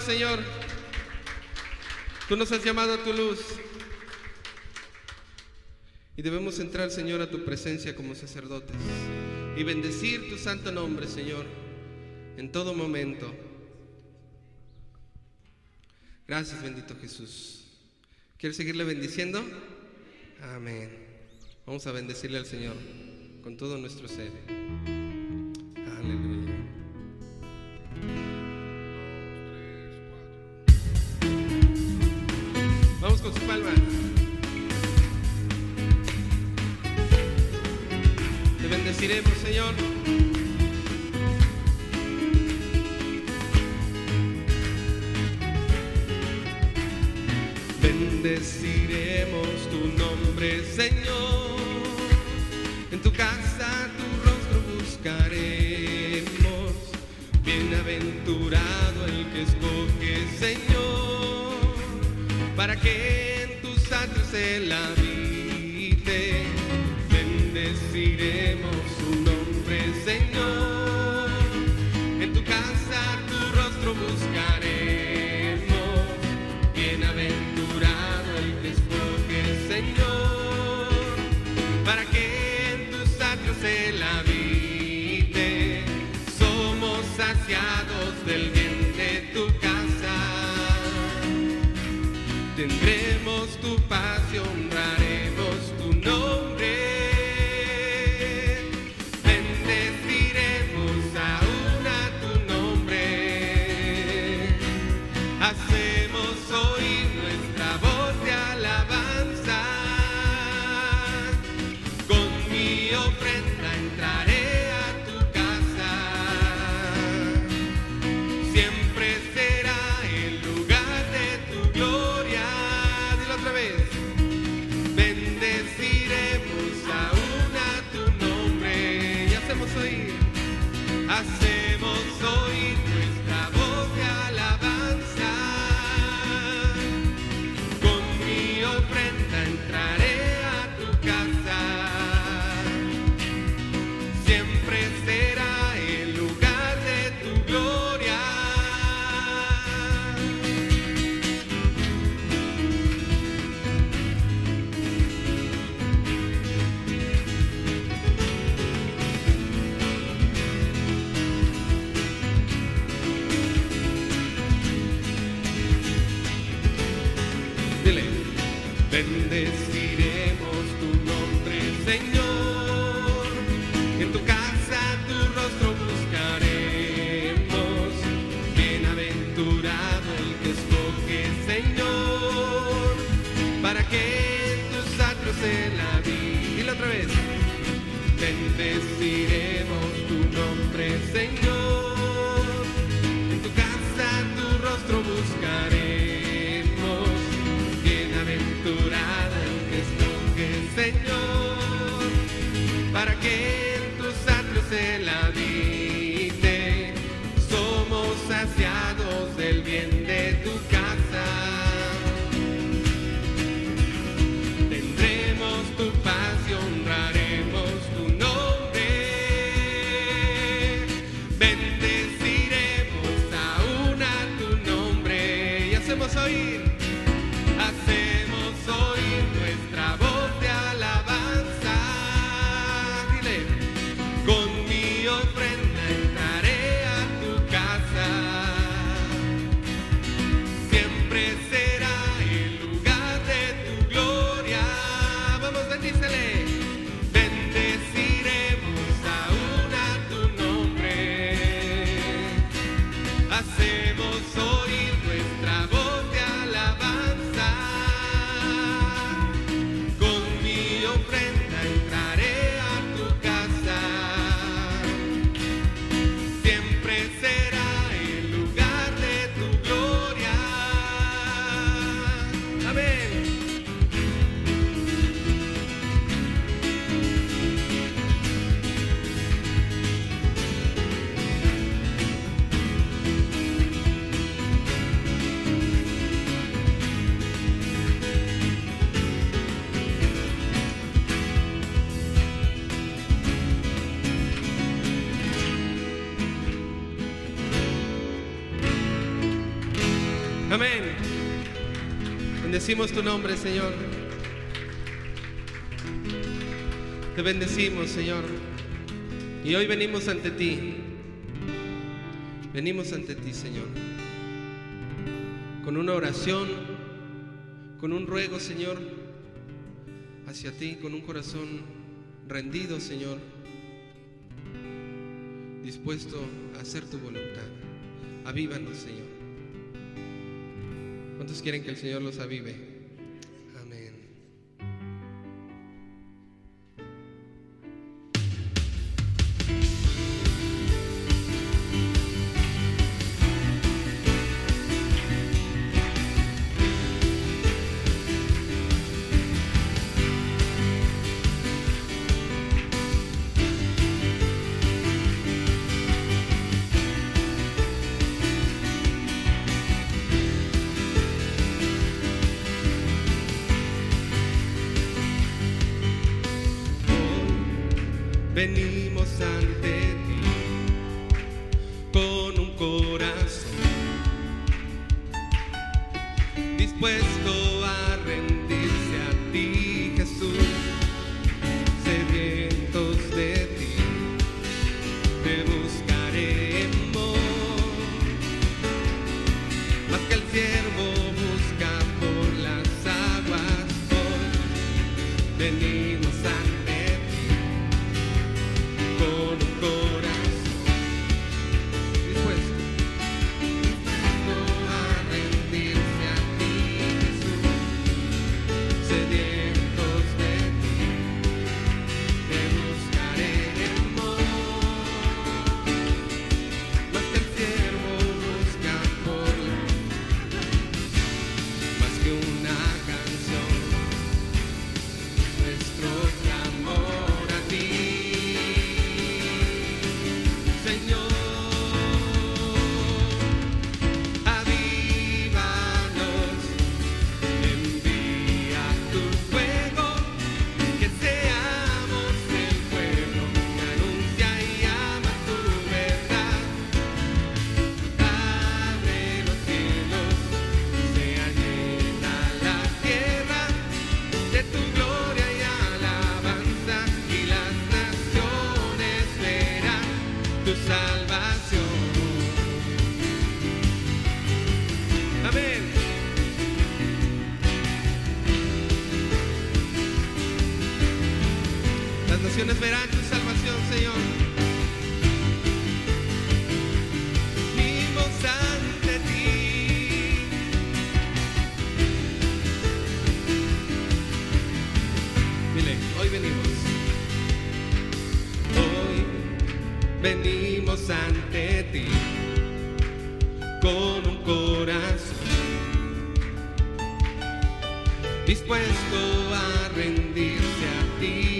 Señor. Tú nos has llamado a tu luz. Y debemos entrar, Señor, a tu presencia como sacerdotes y bendecir tu santo nombre, Señor, en todo momento. Gracias, bendito Jesús. ¿Quieres seguirle bendiciendo? Amén. Vamos a bendecirle al Señor con todo nuestro ser. Bendecimos tu nombre, Señor. Te bendecimos, Señor. Y hoy venimos ante ti. Venimos ante ti, Señor. Con una oración, con un ruego, Señor, hacia ti, con un corazón rendido, Señor. Dispuesto a hacer tu voluntad. Avívanos, Señor. ¿Cuántos quieren que el Señor los avive? venir. dispuesto a rendirse a ti.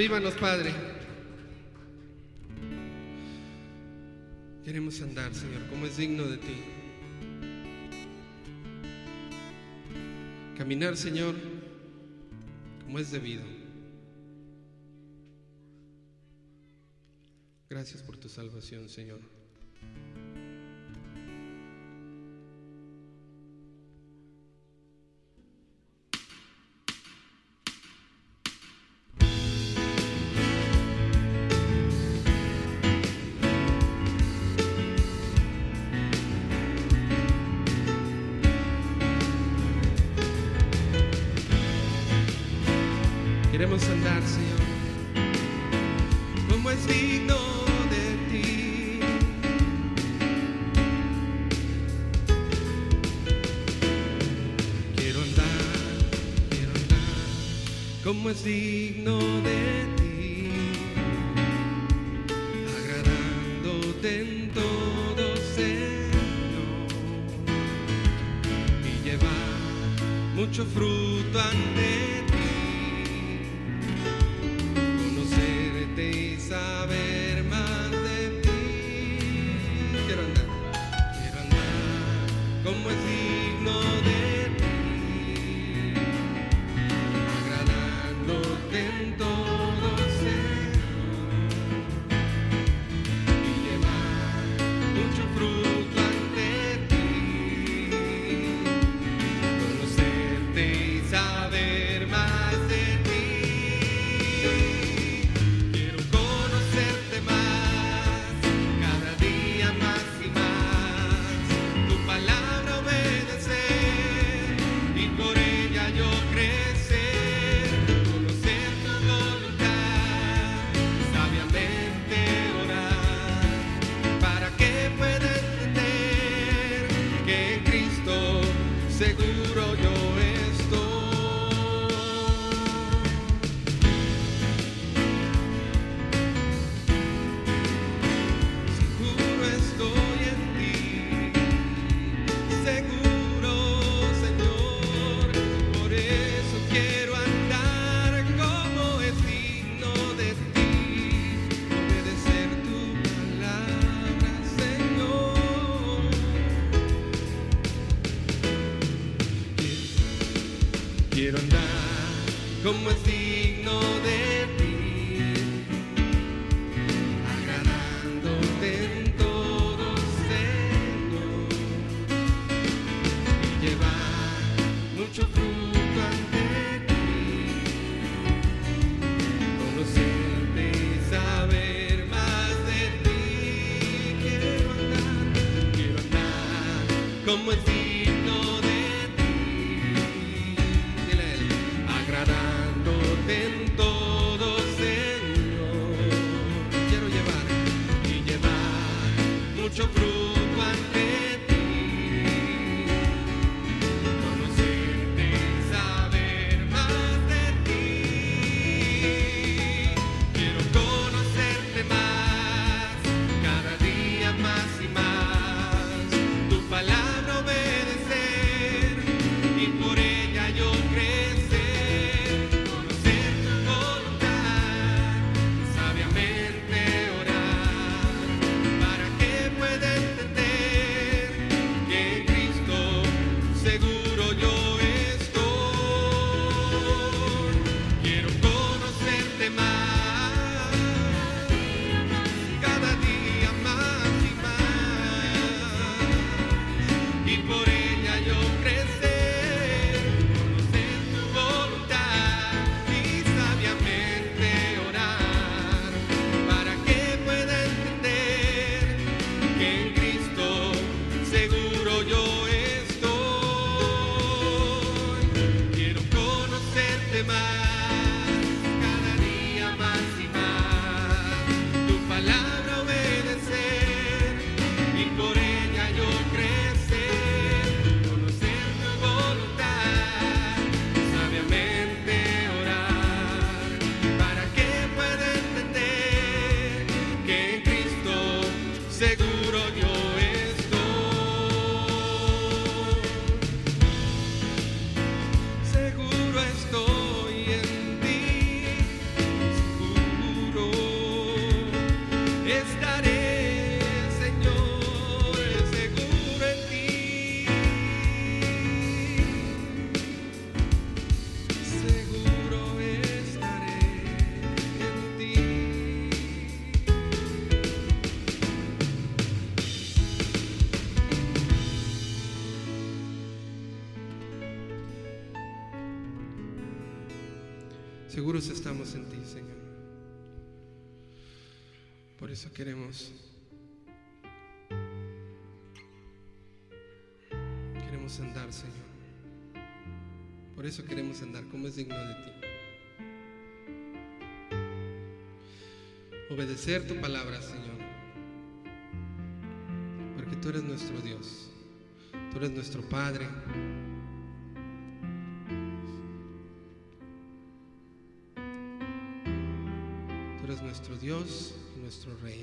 Avívanos, Padre. Queremos andar, Señor, como es digno de ti. Caminar, Señor, como es debido. Gracias por tu salvación, Señor. como es digno de ti, agradándote en todo, Señor, y llevar mucho fruto ante ti. to be. Por eso queremos queremos andar, Señor. Por eso queremos andar como es digno de ti. Obedecer tu palabra, Señor. Porque tú eres nuestro Dios. Tú eres nuestro Padre. through rain.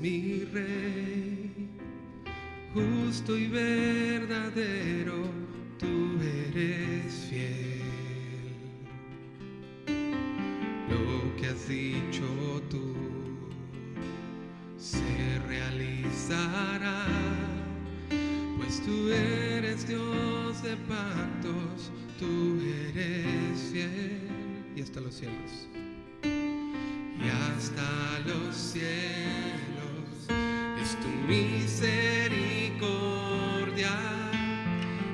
mi rey, justo y verdadero, tú eres fiel. Lo que has dicho tú se realizará, pues tú eres Dios de pactos, tú eres fiel. Y hasta los cielos. Y hasta los cielos. Misericordia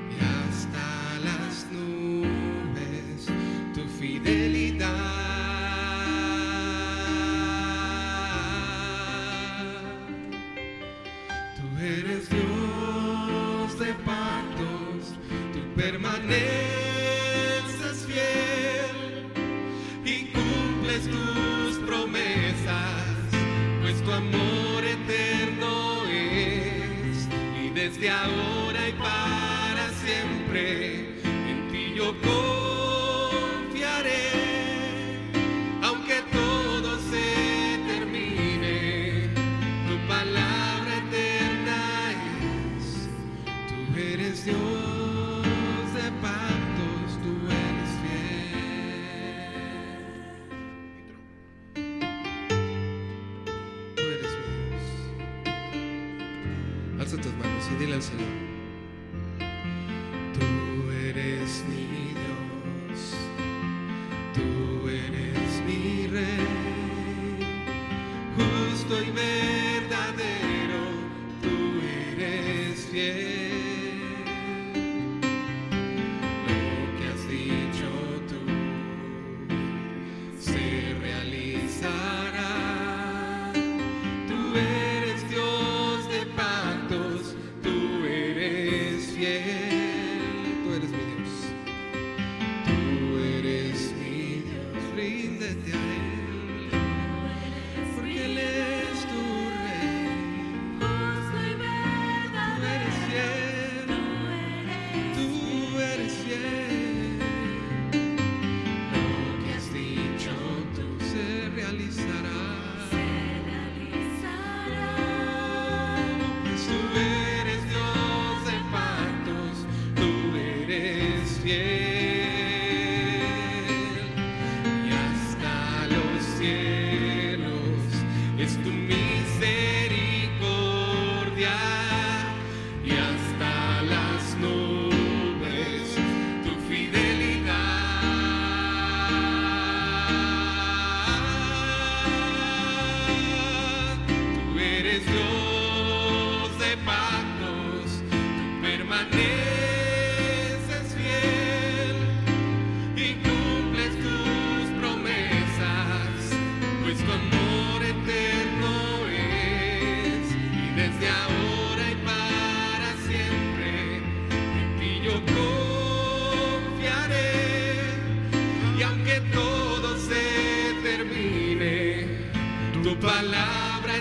y hasta las nubes tu fidelidad. Tú eres Dios de pactos, tú permane. Oh. will. justo y verdadero, tú eres fiel.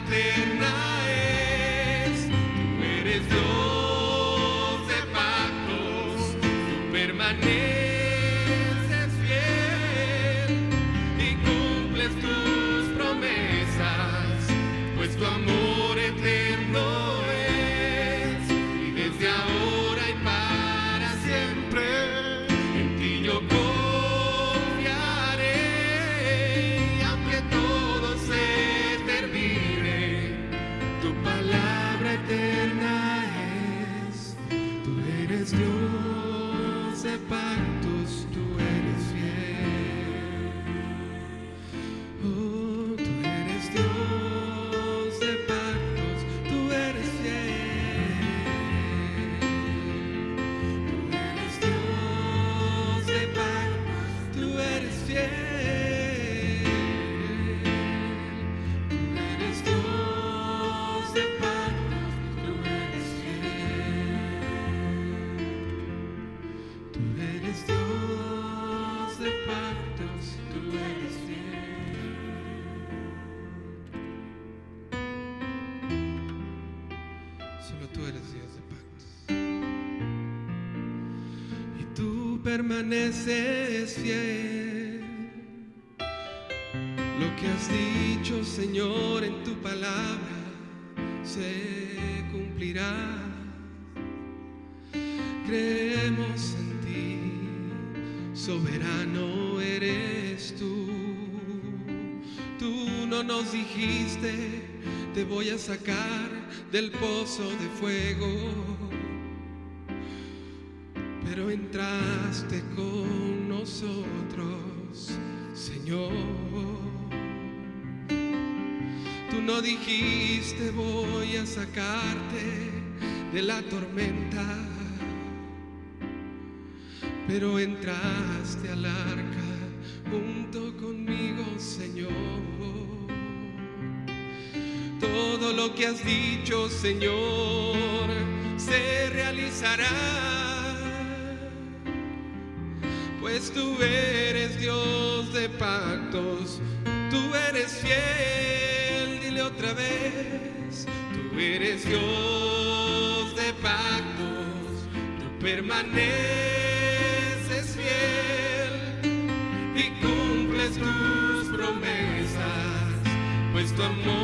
clear. permaneces fiel. Lo que has dicho, Señor, en tu palabra se cumplirá. Creemos en ti, soberano eres tú. Tú no nos dijiste, te voy a sacar del pozo de fuego pero entraste con nosotros, Señor. Tú no dijiste voy a sacarte de la tormenta, pero entraste al arca junto conmigo, Señor. Todo lo que has dicho, Señor, se realizará tú eres Dios de pactos, tú eres fiel, dile otra vez, tú eres Dios de pactos, tú permaneces fiel y cumples tus promesas, pues tu amor